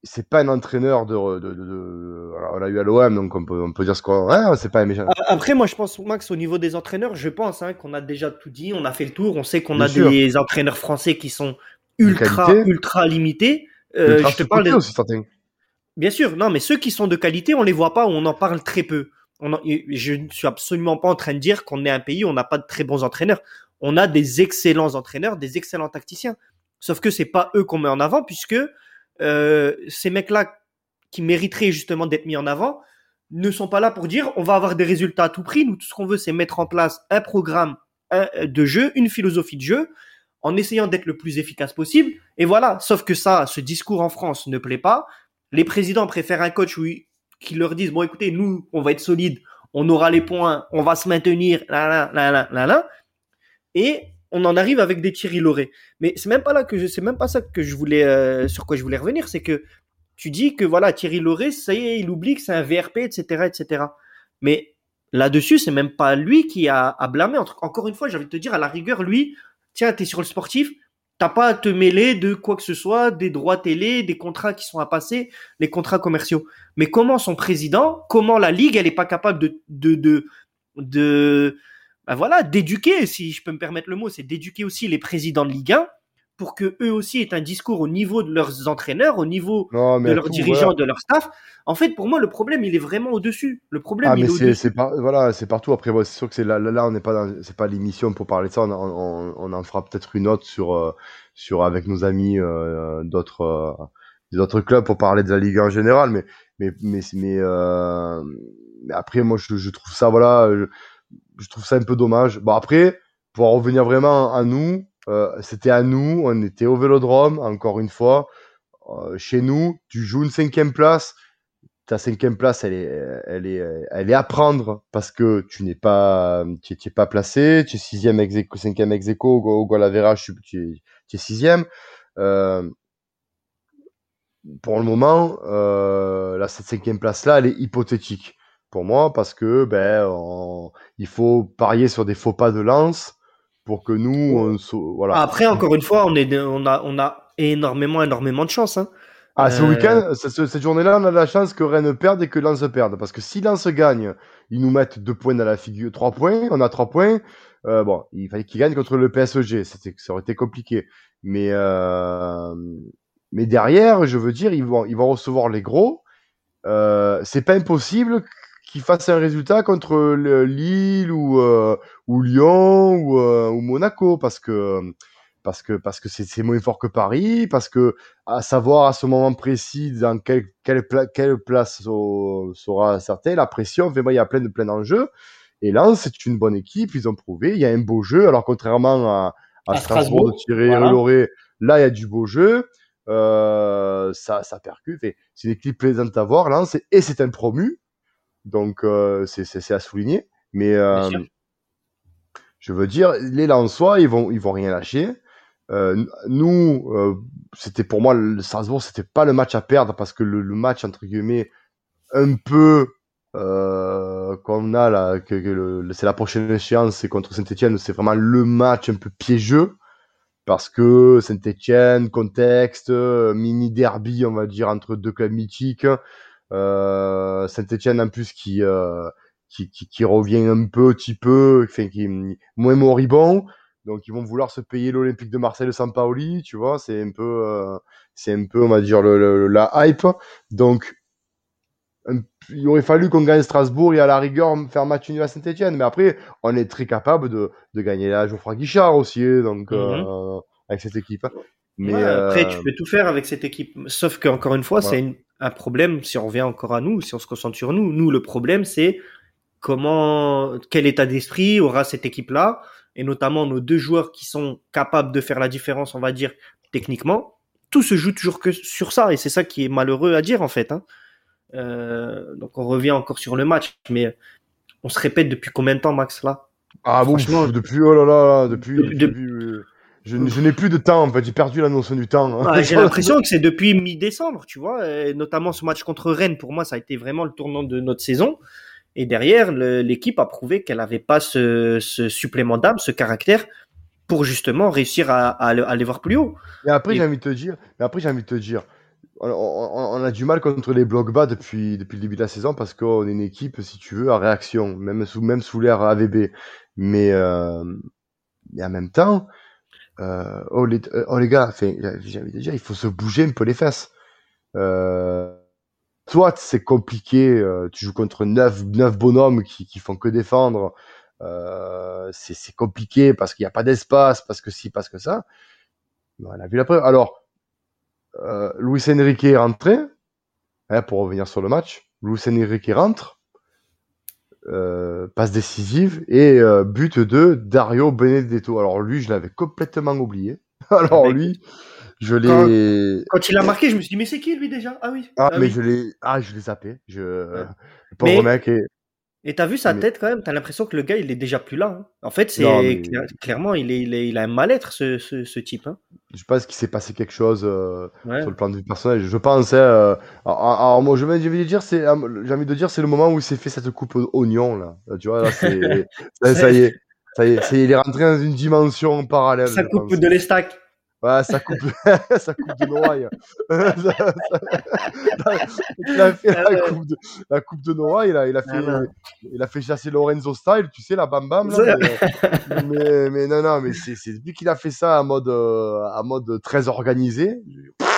c'est pas un entraîneur de, de, de, on l'a eu à l'OM donc on peut, on peut dire ce qu'on hein, c'est pas un méchant. Après moi je pense Max au niveau des entraîneurs je pense hein, qu'on a déjà tout dit on a fait le tour on sait qu'on a des entraîneurs français qui sont ultra ultra limités. Euh, je te parle des... aussi. Bien sûr. Non mais ceux qui sont de qualité on les voit pas on en parle très peu. On je ne suis absolument pas en train de dire qu'on est un pays où on n'a pas de très bons entraîneurs. On a des excellents entraîneurs des excellents tacticiens. Sauf que c'est pas eux qu'on met en avant puisque euh, ces mecs-là qui mériteraient justement d'être mis en avant ne sont pas là pour dire on va avoir des résultats à tout prix. Nous, tout ce qu'on veut, c'est mettre en place un programme de jeu, une philosophie de jeu, en essayant d'être le plus efficace possible. Et voilà. Sauf que ça, ce discours en France ne plaît pas. Les présidents préfèrent un coach qui leur dise bon, écoutez, nous, on va être solide, on aura les points, on va se maintenir, là, là, là, là, là, là. Et on en arrive avec des Thierry Loré. Mais c'est même pas là que c'est même pas ça que je voulais, euh, sur quoi je voulais revenir, c'est que tu dis que voilà, Thierry Loré, ça y est, il oublie que c'est un VRP, etc., etc. Mais là-dessus, c'est même pas lui qui a, à blâmer. Encore une fois, j'ai envie de te dire, à la rigueur, lui, tiens, t'es sur le sportif, t'as pas à te mêler de quoi que ce soit, des droits télé, des contrats qui sont à passer, les contrats commerciaux. Mais comment son président, comment la ligue, elle est pas capable de, de bah voilà, d'éduquer, si je peux me permettre le mot, c'est d'éduquer aussi les présidents de Ligue 1 pour que eux aussi aient un discours au niveau de leurs entraîneurs, au niveau de leurs dirigeants, de leur staff. En fait, pour moi, le problème, il est vraiment au-dessus. Le problème, ah, il est, c'est pas, voilà, c'est partout. Après, c'est sûr que c'est là, là, on n'est pas, c'est pas l'émission pour parler de ça. On, on, en fera peut-être une autre sur, euh, sur avec nos amis euh, d'autres, euh, d'autres clubs pour parler de la Ligue en général. Mais, mais, mais, mais, mais après, moi, je, je trouve ça, voilà je trouve ça un peu dommage. Bon, après, pour en revenir vraiment à nous, euh, c'était à nous, on était au vélodrome, encore une fois. Euh, chez nous, tu joues une cinquième place. Ta cinquième place, elle est, elle est, elle est à prendre parce que tu n'es pas, tu pas placé. Tu es sixième ex cinquième ex aequo au, goal tu, es sixième. Euh, pour le moment, euh, cette cinquième place-là, elle est hypothétique pour moi parce que ben il faut parier sur des faux pas de lance pour que nous on voilà. Après encore une fois on est on a on a énormément énormément de chance hein. Ah, ce euh, week-end, cette journée-là, on a la chance que Rennes perde et que Lens perde. Parce que si Lens gagne, ils nous mettent deux points dans la figure, trois points, on a trois points. Euh, bon, il fallait qu'ils gagnent contre le PSG, c'était, ça aurait été compliqué. Mais, euh, mais derrière, je veux dire, ils vont, ils vont recevoir les gros. Euh, c'est pas impossible qui fasse un résultat contre Lille ou, euh, ou Lyon ou, euh, ou, Monaco parce que parce que parce que c'est moins fort que Paris parce que à savoir à ce moment précis dans quelle quelle, quelle place sera certaine la pression fait il y a plein de plein d'enjeux. Et là c'est une bonne équipe ils ont prouvé il y a un beau jeu. Alors contrairement à, à, Strasbourg, de tirer voilà. là il y a du beau jeu. Euh, ça ça percute c'est une équipe plaisante à voir Lens et c'est un promu donc, euh, c'est à souligner. Mais euh, je veux dire, les soi ils vont, ils vont rien lâcher. Euh, nous, c'était pour moi, le Strasbourg, c'était pas le match à perdre parce que le, le match, entre guillemets, un peu qu'on a là, que, que c'est la prochaine échéance, c'est contre Saint-Etienne, c'est vraiment le match un peu piégeux parce que Saint-Etienne, contexte, mini derby, on va dire, entre deux clubs mythiques. Euh, Saint-Etienne en plus qui, euh, qui, qui, qui, revient un petit peu, enfin, qui est moins moribond. Donc ils vont vouloir se payer l'Olympique de Marseille de Paoli tu vois, c'est un peu, euh, c'est un peu, on va dire, le, la hype. Donc il aurait fallu qu'on gagne Strasbourg et à la rigueur faire match nul à Saint-Etienne. Mais après, on est très capable de, de gagner la Geoffroy Guichard aussi, hein, donc mhm. euh, avec cette équipe. Mais après, tu peux tout faire avec cette équipe. Sauf qu'encore une fois, c'est une, un problème, si on revient encore à nous, si on se concentre sur nous, nous, le problème, c'est comment, quel état d'esprit aura cette équipe-là, et notamment nos deux joueurs qui sont capables de faire la différence, on va dire, techniquement. Tout se joue toujours que sur ça, et c'est ça qui est malheureux à dire, en fait. Hein. Euh, donc on revient encore sur le match, mais on se répète depuis combien de temps, Max, là? Ah bon, depuis, oh là là, depuis, depuis euh, je, n'ai plus de temps, en fait, j'ai perdu la notion du temps. Hein. j'ai l'impression que c'est depuis mi-décembre, tu vois, et notamment ce match contre Rennes, pour moi, ça a été vraiment le tournant de notre saison. Et derrière, l'équipe a prouvé qu'elle n'avait pas ce, ce supplément d'âme, ce caractère, pour justement réussir à, à, aller voir plus haut. Et après, j'ai envie de te dire, mais après, j'ai envie de te dire, on, a du mal contre les blocs bas depuis, depuis le début de la saison parce qu'on est une équipe, si tu veux, à réaction, même sous, même sous l'ère AVB. Mais, euh, mais en même temps, euh, oh, les, euh, oh les gars, fait, déjà, il faut se bouger un peu les fesses. Euh, soit c'est compliqué, euh, tu joues contre neuf, neuf bonhommes qui, qui font que défendre. Euh, c'est compliqué parce qu'il n'y a pas d'espace, parce que si, parce que ça. On a vu la preuve. Alors, euh, Luis Enrique est rentré, hein, pour revenir sur le match. Luis Enrique rentre, euh, passe décisive et euh, but de Dario Benedetto. Alors lui, je l'avais complètement oublié. Alors lui, je l'ai. Quand, il a marqué, je me suis dit mais c'est qui lui déjà? Ah oui. Ah, ah mais oui. je l'ai. Ah je l'ai zappé. Je. Ouais. Le pauvre Mais- mec. est- Et t'as vu sa Mais- tête quand même T'as l'impression que le gars il est déjà plus là. hein. En fait, c'est mais- clairement il, est, il, est- il a un mal-être ce, ce, ce type. Hein. Je pense qu'il s'est passé quelque chose euh, Ouais. sur le plan de vue personnel. Je pense. hein, euh, alors, alors, moi, je vais, je vais dire, c'est, euh, j'ai envie de dire, c'est le moment où il s'est fait cette coupe oignon là. Là, Tu vois, là, c'est, ça, ça y est, ça y est, c'est- il est rentré dans une dimension parallèle. Je coupe de l'estac. Ouais, ça coupe, ça coupe de Noailles. Il a fait Ah la ouais. coupe de, la coupe de Noailles, il a, il a fait, Ah il a fait chasser Lorenzo Style, tu sais, la bam bam, là. Mais, mais, mais non, non, mais c'est, c'est depuis qu'il a fait ça en mode, euh, en mode très organisé.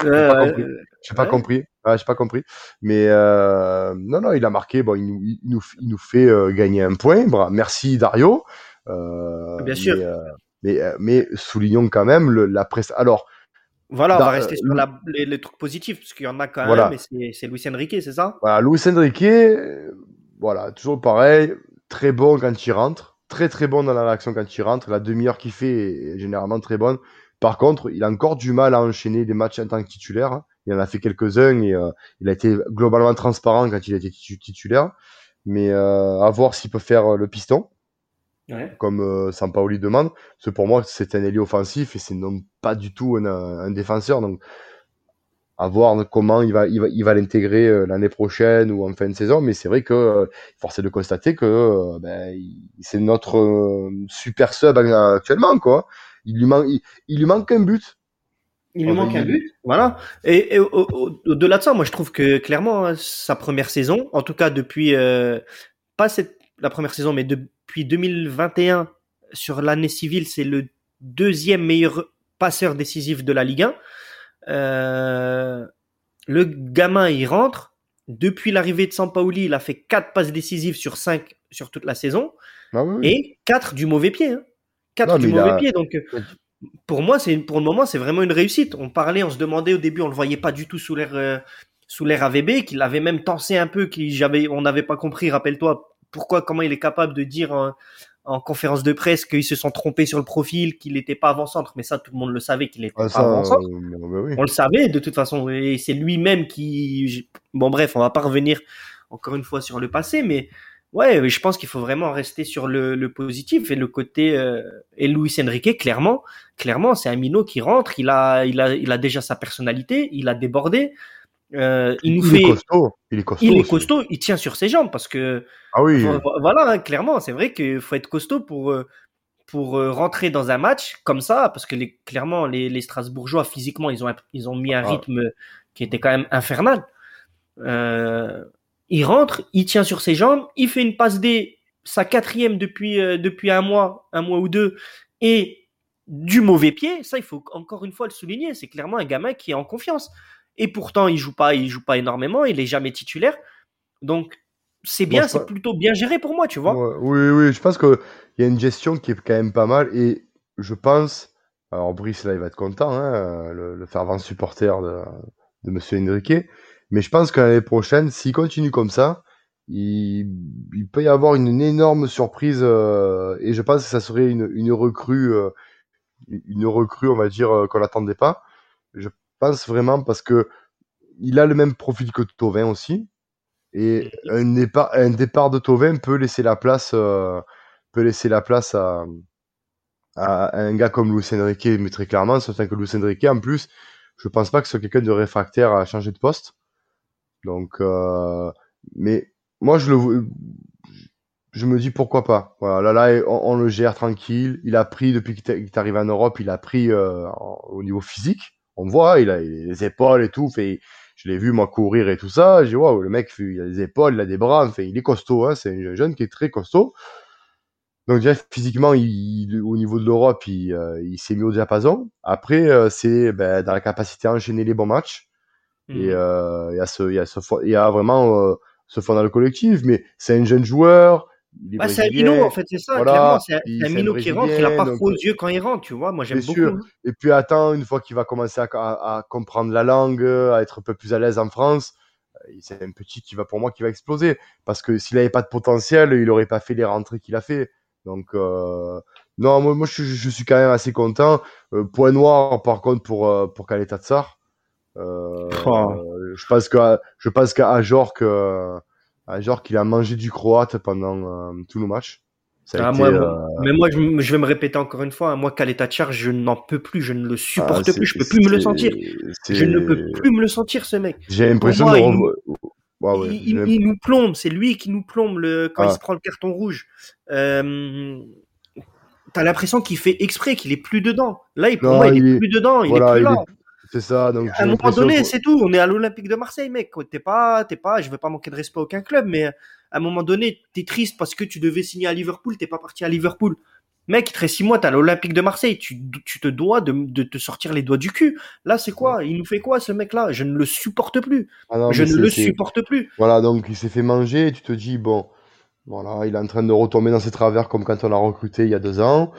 Ouais, pas compris. J'ai pas Ouais. compris. Ouais, j'ai pas compris. Mais euh, non, non, il a marqué. Bon, il nous, il nous, il nous fait euh, gagner un point. Merci Dario. Euh, Bien sûr. Mais, euh, mais, euh, mais soulignons quand même le, la presse. Alors, Voilà, on Dans- va rester euh, sur la- les, les trucs positifs, parce qu'il y en a quand Voilà. même, c'est- Luis Enrique, c'est ça? Voilà, Luis Enrique, euh, voilà, toujours pareil, très bon quand il rentre, très très bon dans la réaction quand il rentre. La demi-heure qu'il fait est généralement très bonne. Par contre, il a encore du mal à enchaîner des matchs en tant que titulaire. hein. Il en a fait quelques-uns et euh, il a été globalement transparent quand il a été titu- titulaire. Mais euh, à voir s'il peut faire le piston, Ouais. comme euh, Sampaoli demande. Parce que pour moi, c'est un ailier offensif et c'est non pas du tout un, un défenseur. Donc, à voir comment il va, il va, il va l'intégrer euh, l'année prochaine ou en fin de saison. Mais c'est vrai que euh, force est de constater que euh, ben, c'est notre euh, super sub actuellement, quoi. Il lui manque, il, il lui manque un but. Il lui manque un but, voilà. Et, et au- au- au-delà de ça, moi je trouve que clairement hein, sa première saison, en tout cas depuis pas cette la première saison, mais depuis 2021 sur l'année civile, c'est le deuxième meilleur passeur décisif de la Ligue 1. Euh, le gamin, il rentre. Depuis l'arrivée de Sampaoli, il a fait quatre passes décisives sur cinq sur toute la saison Ah oui, oui. et quatre du mauvais pied. Hein. Non, du mauvais a- pied. Donc, euh, pour moi, c'est pour le moment, c'est vraiment une réussite. On parlait, on se demandait au début, on le voyait pas du tout sous l'air euh, sous l'air AVB, qu'il avait même tensé un peu, qu'il j'avais, on n'avait pas compris. Rappelle-toi pourquoi, comment il est capable de dire en, en conférence de presse qu'ils se sont trompés sur le profil, qu'il n'était pas avant-centre. Mais ça, tout le monde le savait qu'il était Ah, pas avant-centre. euh, bah oui. On le savait de toute façon, et c'est lui-même qui. Bon, bref, on va pas revenir encore une fois sur le passé, mais ouais, je pense qu'il faut vraiment rester sur le, le positif et le côté. Euh, et Luis Enrique, clairement, clairement, c'est un minot qui rentre. Il a, il a, il a déjà sa personnalité. Il a débordé. Euh, il nous il fait. est costaud. Il est costaud. il est aussi. costaud. Il tient sur ses jambes parce que Ah oui. Vo- vo- Voilà, hein, clairement, c'est vrai qu'il faut être costaud pour euh, pour euh, rentrer dans un match comme ça, parce que les, clairement les, les Strasbourgeois physiquement ils ont ils ont mis un Ah. rythme qui était quand même infernal. Euh, il rentre, il tient sur ses jambes, il fait une passe D, sa quatrième depuis euh, depuis un mois, un mois ou deux, et du mauvais pied. Ça, il faut encore une fois le souligner. C'est clairement un gamin qui est en confiance. Et pourtant, il joue pas, il joue pas énormément, il est jamais titulaire. Donc c'est bien, c'est plutôt bien géré pour moi, tu vois. Ouais, oui, oui, je pense qu'il y a une gestion qui est quand même pas mal et je pense, alors Brice là il va être content, hein, le, le fervent supporter de, de Monsieur Enrique, mais je pense que l'année prochaine, s'il continue comme ça, il, il peut y avoir une, une énorme surprise euh, et je pense que ça serait une, une recrue, euh, une recrue, on va dire, euh, qu'on n'attendait pas. Je pense vraiment parce que il a le même profil que Tovin aussi. Et un départ, un départ de Tovin peut laisser la place, euh, peut laisser la place à, à un gars comme Luis Enrique, mais très clairement, sachant que Luis Enrique, en plus, je pense pas que ce soit quelqu'un de réfractaire à changer de poste. Donc, euh, mais moi, je le, je me dis pourquoi pas. Voilà, là, là, on, on le gère tranquille. Il a pris depuis qu'il est- arrivé en Europe, il a pris euh, au niveau physique. On voit, il a les épaules et tout. Fait, je l'ai vu moi courir et tout ça. J'ai waouh, le mec, il a des épaules, il a des bras, enfin, il est costaud. Hein, c'est un jeune qui est très costaud. Donc déjà physiquement, il, au niveau de l'Europe, il, euh, il s'est mis au diapason. Après, euh, c'est ben, dans la capacité à enchaîner les bons matchs. Et Mhm. euh, il y a ce, il y a ce, il y a vraiment euh, ce fond dans le collectif. Mais c'est un jeune joueur. Bah, c'est un minot, en fait, c'est ça, Voilà. C'est un, minot qui rentre, il a Brésilien, pas froid aux yeux quand il rentre, tu vois. Moi, j'aime Bien beaucoup. sûr. hein. Et puis attends, une fois qu'il va commencer à, à- à comprendre la langue, à être un peu plus à l'aise en France, euh, c'est un petit qui va pour moi qui va exploser. Parce que s'il avait pas de potentiel, il aurait pas fait les rentrées qu'il a fait. Donc euh, non, moi, moi je, suis- je suis quand même assez content. Euh, point noir par contre pour euh, pour Kaleta Tsar. Euh, Oh. je pense qu'à Ajorc, euh, Ajorc, il a mangé du croate pendant euh, tout le match. Ça a Ah, été, moi, euh, mais moi, je, vais me répéter encore une fois. hein, Moi, Kaleta Char, je n'en peux plus, je ne le ah, supporte plus, je peux plus me le sentir. Je ne peux plus me le sentir, ce mec. J'ai l'impression de il nous- Ouais, ouais, il, j'ai il- l'im- il nous plombe, c'est lui qui nous plombe le, quand Ah. il se prend le carton rouge. Euh, T'as l'impression qu'il fait exprès, qu'il est plus dedans. Là, il- pour Non, moi, il, est plus dedans, il voilà, est plus là. Est- C'est ça, donc À un moment donné, c'est tout. On est à l'Olympique de Marseille, mec. T'es pas, t'es pas, je veux pas manquer de respect à aucun club, mais à un moment donné, t'es triste parce que tu devais signer à Liverpool, t'es pas parti à Liverpool. Mec, il te reste six mois, t'es à l'Olympique de Marseille, tu, tu te dois de, de te sortir les doigts du cul. Là, c'est quoi? Il nous fait quoi, ce mec-là? Je ne le supporte plus. Ah non, je ne le supporte plus. Voilà, donc il s'est fait manger tu te dis, bon, voilà, il est en train de retomber dans ses travers comme quand on l'a recruté il y a deux ans.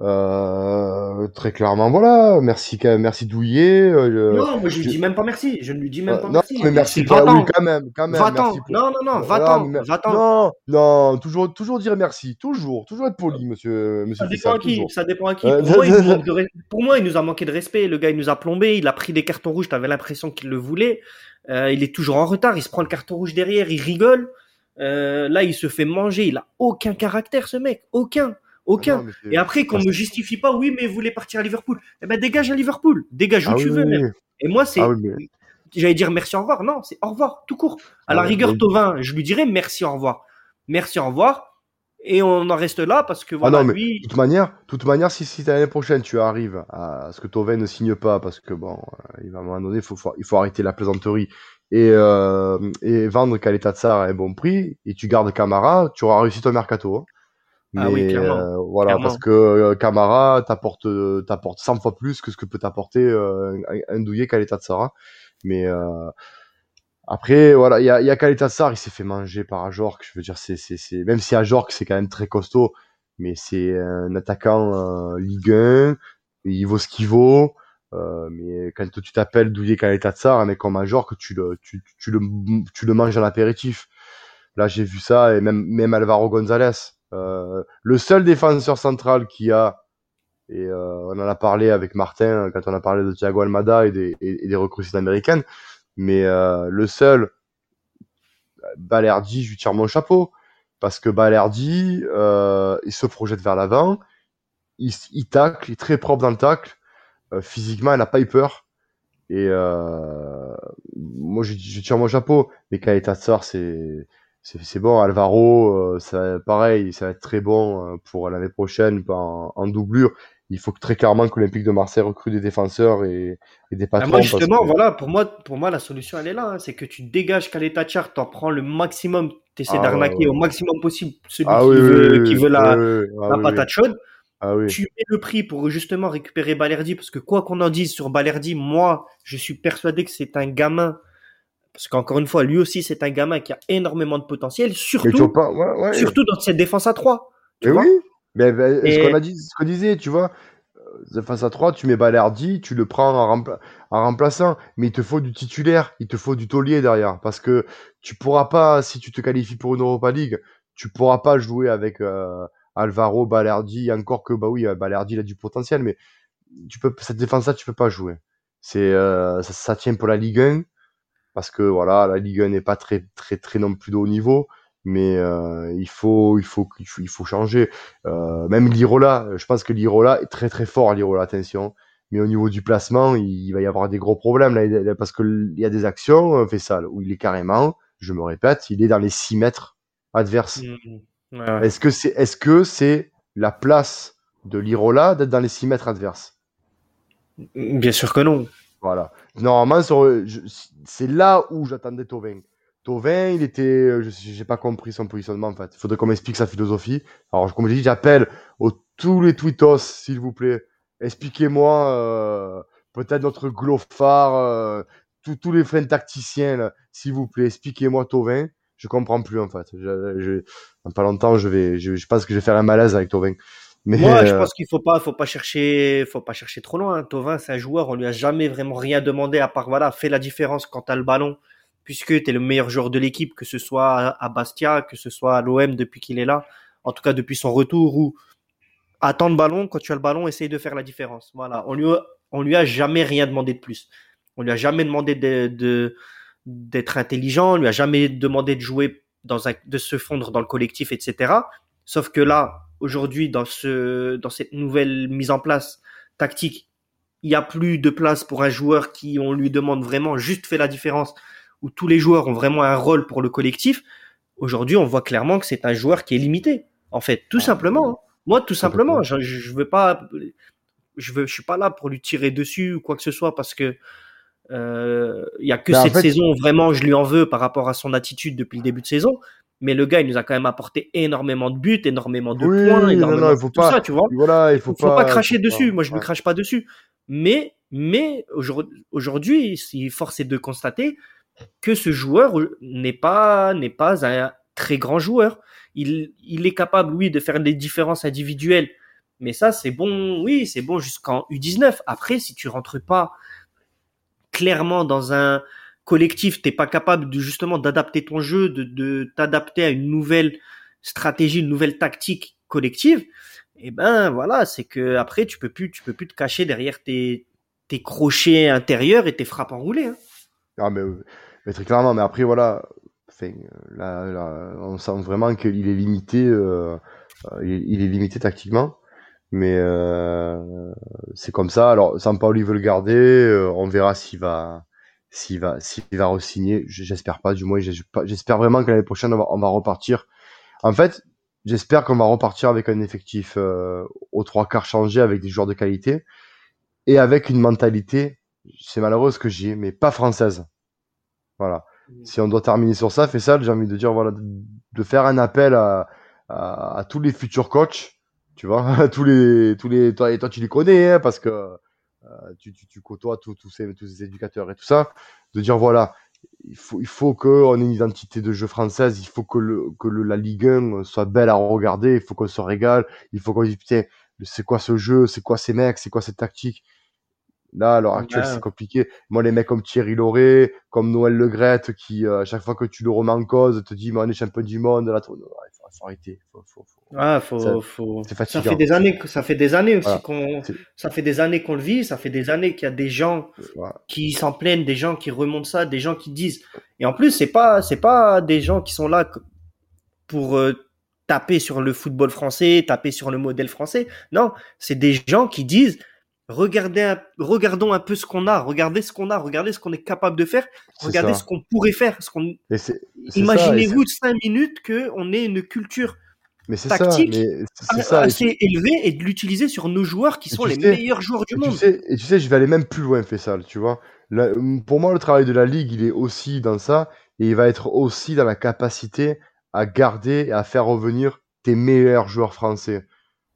Euh, très clairement, voilà, merci, quand même, merci Douillet. euh, non, moi, je lui dis même pas merci. Je ne lui dis même euh, pas non, merci. mais merci, oui, quand même, quand même, Va-t'en. merci pour- Non, non, non, Voilà, va-t'en. mais- Va-t'en. Non, non, toujours, toujours dire merci, toujours, toujours être poli, monsieur, monsieur Ça dépend à qui. toujours. Ça dépend à qui. Euh, Pour, moi, de pour moi, il nous a manqué de respect. Le gars, il nous a plombé. Il a pris des cartons rouges. T'avais l'impression qu'il le voulait. Euh, il est toujours en retard. Il se prend le carton rouge derrière. Il rigole. Euh, là, il se fait manger. Il a aucun caractère, ce mec. Aucun. Aucun. Non, Et après, qu'on Ah, me justifie pas, oui, mais vous voulez partir à Liverpool. Eh ben, dégage à Liverpool. Dégage où ah tu oui, veux, oui, même. oui. Et moi, c'est, Ah oui, mais- j'allais dire merci, au revoir. Non, c'est au revoir, tout court. À Ah la rigueur, mais- Tovin, je lui dirais merci, au revoir. Merci, au revoir. Et on en reste là parce que voilà, non, mais lui, de toute manière, toute manière, si, si l'année prochaine tu arrives à ce que Tovin ne signe pas, parce que bon, euh, il va à un moment donné, faut, faut- il faut arrêter la plaisanterie et, euh, et vendre Kaleta Tsar à un bon prix, et tu gardes Camara, tu auras réussi ton mercato. hein. Ah oui, Mais, clairement. euh, voilà, Clairement. parce que euh, Camara t'apporte, euh, t'apporte 100 fois plus que ce que peut t'apporter euh, un, douillet Kaleta Tsar. hein. Mais euh, après, voilà, il y a, il y a Kaleta Tsar, il s'est fait manger par Ajorc. Je veux dire, c'est, c'est, c'est, même si Ajorc, c'est quand même très costaud, mais c'est un attaquant euh, Ligue 1, il vaut ce qu'il vaut. Euh, mais quand tu t'appelles Douillet Kaleta Tsar, un mec comme Ajorc, tu le, tu, tu le, tu le manges en apéritif. Là, j'ai vu ça, et même, même Alvaro Gonzalez. Euh, le seul défenseur central qui a, et euh, on en a parlé avec Martin quand on a parlé de Thiago Almada et des, et, et recrues sud-américaines, mais euh, le seul, Balerdi, je lui tire mon chapeau, parce que Balerdi, il se projette vers l'avant, il, il tacle, il est très propre dans le tacle, physiquement, il n'a pas eu peur, et moi je, je tire mon chapeau, mais Kaeta Tsar, c'est c'est bon, Alvaro, euh, ça, pareil, ça va être très bon euh, pour l'année prochaine en, en doublure. Il faut que, très clairement que l'Olympique de Marseille recrute des défenseurs et, et des Ah, patrons. moi, parce justement, que- voilà, pour moi, pour moi, la solution, elle est là. hein. c'est que tu dégages Kaleta Char, t'en prends le maximum, t'essaies Ah, d'arnaquer ouais, au maximum possible celui Ah qui, oui, veut, oui, oui, qui oui, veut la, ah la patate chaude. Ah oui. Tu mets le prix pour justement récupérer Balerdi, parce que quoi qu'on en dise sur Balerdi, moi, je suis persuadé que c'est un gamin. Parce qu'encore une fois, lui aussi, c'est un gamin qui a énormément de potentiel, surtout, vois pas, ouais, ouais. surtout dans cette défense à 3. Tu Mais vois oui. Mais, mais ce qu'on a dit, ce qu'on disait, tu vois, euh, face à 3, tu mets Balerdi, tu le prends en, rempla- en remplaçant, mais il te faut du titulaire, il te faut du taulier derrière, parce que tu pourras pas, si tu te qualifies pour une Europa League, tu pourras pas jouer avec euh, Alvaro, Balerdi, encore que bah oui, euh, Balerdi il a du potentiel, mais tu peux cette défense-là, tu peux pas jouer. C'est euh, ça, ça tient pour la Ligue 1 parce que voilà, la Ligue 1 n'est pas très très très non plus de haut niveau, mais euh, il faut il faut il faut, il faut changer. Euh, même l'Irola, je pense que l'Irola est très très fort l'Irola, attention. Mais au niveau du placement, il va y avoir des gros problèmes là, parce que il y a des actions, euh, fait ça, où il est carrément, je me répète, il est dans les 6 mètres adverses. Mm. Ouais, ouais. Est-ce que c'est est-ce que c'est la place de l'Irola d'être dans les 6 mètres adverses? Bien sûr que non. Voilà. Normalement, c'est là où j'attendais Tovin. Tovin, il était, euh, je n'ai pas compris son positionnement en fait. Il faudrait qu'on m'explique sa philosophie. Alors, comme je dis, j'appelle tous les tweetos, s'il vous plaît. Expliquez-moi euh, peut-être notre glofard, euh, tous les fins tacticiens, s'il vous plaît. Expliquez-moi Tovin. Je comprends plus en fait. Je, pas longtemps, je vais, je, pense que je vais faire un malaise avec Tovin. Mais Moi, je pense qu'il faut pas, faut pas chercher, faut pas chercher trop loin. Tovin, c'est un joueur, on lui a jamais vraiment rien demandé à part voilà, fais la différence quand t'as le ballon puisque tu es le meilleur joueur de l'équipe, que ce soit à Bastia, que ce soit à l'OM depuis qu'il est là, en tout cas depuis son retour, ou attends le ballon, quand tu as le ballon, essaye de faire la différence. Voilà, on lui, on lui a jamais rien demandé de plus. On lui a jamais demandé de, d'être intelligent, on lui a jamais demandé de jouer dans un, de se fondre dans le collectif, etc. Sauf que là, aujourd'hui, dans ce, dans cette nouvelle mise en place tactique, il n'y a plus de place pour un joueur qui, on lui demande vraiment juste fait la différence où tous les joueurs ont vraiment un rôle pour le collectif, aujourd'hui, on voit clairement que c'est un joueur qui est limité. En fait, tout ah, simplement. Moi, tout simplement, je, je veux pas, je veux, je suis pas là pour lui tirer dessus ou quoi que ce soit parce que euh, il y a que cette saison vraiment je lui en veux par rapport à son attitude depuis le début de saison. Mais le gars, il nous a quand même apporté énormément de buts, énormément de points, énormément il faut pas, ça, tu vois. Voilà, il faut, faut pas, cracher dessus. Moi, je ne me crache pas dessus. Mais, mais aujourd'hui, si force est de constater, que ce joueur n'est pas, n'est pas un très grand joueur. Il, il est capable, oui, de faire des différences individuelles. Mais ça, c'est bon, oui, c'est bon jusqu'en U19. Après, si tu rentres pas clairement dans un collectif, t'es pas capable de justement d'adapter ton jeu, de, de t'adapter à une nouvelle stratégie, une nouvelle tactique collective, et eh ben voilà, c'est que après tu peux plus, tu peux plus te cacher derrière tes, tes crochets intérieurs et tes frappes enroulées. Hein. Ah, mais, mais, très clairement, mais après, voilà, enfin, là, là, on sent vraiment qu'il est limité, euh, euh, il, est, limité tactiquement. Mais euh, c'est comme ça. Alors, Sampaoli veut le garder. Euh, on verra s'il va, s'il va, s'il va re-signer. J'espère pas, du moins. J'espère vraiment que l'année prochaine, on va, on va, repartir. En fait, j'espère qu'on va repartir avec un effectif euh, aux trois quarts changé, avec des joueurs de qualité et avec une mentalité c'est malheureux ce que j'ai, mais pas française. Voilà. Mm. Si on doit terminer sur ça, fais ça, j'ai envie de dire, voilà, de, faire un appel à, à, tous les futurs coachs, tu vois, tous les, tous les, toi, et toi tu les connais, hein, parce que tu, tu, tu, côtoies tous, tous, ces, tous ces éducateurs et tout ça, de dire, voilà, il faut, il faut qu'on ait une identité de jeu française, il faut que, le, que le, la Ligue 1 soit belle à regarder, il faut qu'on se régale, il faut qu'on dise, putain, c'est quoi ce jeu, c'est quoi ces mecs, c'est quoi cette tactique? Là, à l'heure actuelle, c'est compliqué. Moi, les mecs comme Thierry Lauré, comme Noël Legrette, qui, euh, à chaque fois que tu le remets en cause, te dit, mais on est champion du monde, là, faut, arrêter. Faut, faut, faut... Ah, faut, ça, faut... Ça fait des années, ça fait des années aussi qu'on, ça fait des années qu'on le vit, ça fait des années qu'il y a des gens qui s'en plaignent, des gens qui remontent ça, des gens qui disent. Et en plus, c'est pas, c'est pas des gens qui sont là pour euh, taper sur le football français, taper sur le modèle français. Non, c'est des gens qui disent, regardez regardons un peu ce qu'on a, regardez ce qu'on a, regardez ce qu'on est capable de faire, regardez ce qu'on pourrait faire. Ce qu'on... Imaginez-vous cinq minutes qu'on ait une culture mais tactique ça, assez élevée et de l'utiliser sur nos joueurs qui sont les meilleurs joueurs du monde. Tu sais, et tu sais, je vais aller même plus loin, Fessal, tu vois. pour moi, le travail de la Ligue, il est aussi dans ça, et il va être aussi dans la capacité à garder et à faire revenir tes meilleurs joueurs français.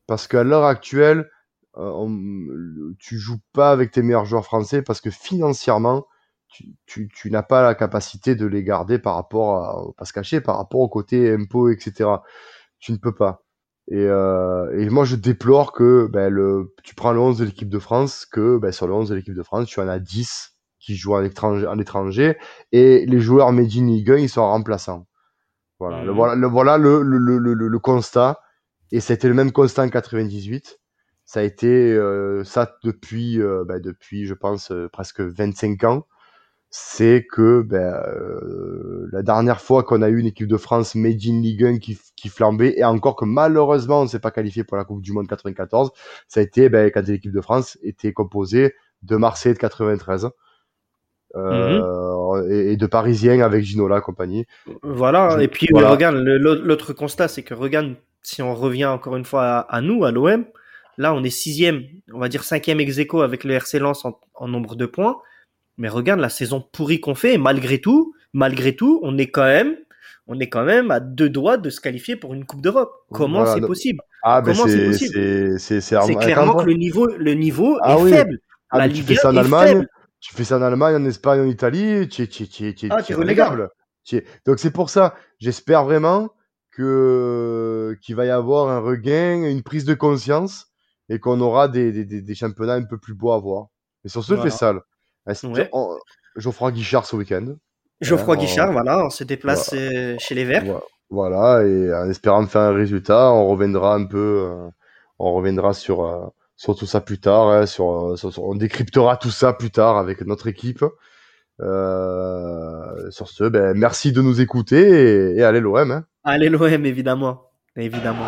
Parce qu'à l'heure actuelle, euh, tu joues pas avec tes meilleurs joueurs français parce que financièrement, tu, tu, tu n'as pas la capacité de les garder par rapport à, pas se cacher, par rapport au côté impôts, etc. Tu ne peux pas. Et, euh, et moi, je déplore que ben, le, tu prends le 11 de l'équipe de France, que ben, sur le 11 de l'équipe de France, tu en as 10 qui jouent en étranger, en étranger et les joueurs made in Ligue 1, ils sont remplaçants. Voilà, le, mmh. voilà, le, voilà le, le, le, le, constat. Et c'était le même constat en 98 ça a été euh, ça depuis, euh, bah, depuis, je pense, euh, presque 25 ans. C'est que ben, la dernière fois qu'on a eu une équipe de France made in Ligue 1 qui, qui flambait, et encore que malheureusement on ne s'est pas qualifié pour la Coupe du Monde 94, ça a été ben, quand l'équipe de France était composée de Marseille de 93. Euh, et, de Parisiens avec Ginola compagnie. Voilà, et puis regarde, l'autre constat, c'est que regarde, si on revient encore une fois à, à nous, à l'OM, Là, on est sixième, on va dire cinquième ex avec le RC Lens en, nombre de points. Mais regarde la saison pourrie qu'on fait et malgré tout, malgré tout, on est quand même, on est quand même à deux doigts de se qualifier pour une Coupe d'Europe. Comment Voilà, c'est donc- possible? Ah, ben Comment c'est c'est possible? c'est c'est c'est C'est clairement que le niveau, le niveau Ah est oui. faible. Ah, la tu fais ça en 1 est Allemagne, faible. tu fais ça en Allemagne, en Espagne, en Italie, tu es, tu es- tu es- tu es- Ah, tu es t'es relégable. relégable. Tu es- Donc c'est pour ça, j'espère vraiment que qu'il va y avoir un regain, une prise de conscience et qu'on aura des, des, des, des championnats un peu plus beaux à voir. Mais sur ce, Voilà. fait sale. Ouais. on- Geoffroy Guichard ce week-end? Geoffroy Ouais, Guichard, on- voilà, on se déplace euh, chez les Verts. Voilà. Voilà, et en espérant faire un résultat, on reviendra un peu, euh, on reviendra sur, euh, sur tout ça plus tard, hein, sur- on décryptera tout ça plus tard avec notre équipe. Euh, sur ce, ben, merci de nous écouter et, et allez l'OM. Hein. Allez l'OM, évidemment. Évidemment.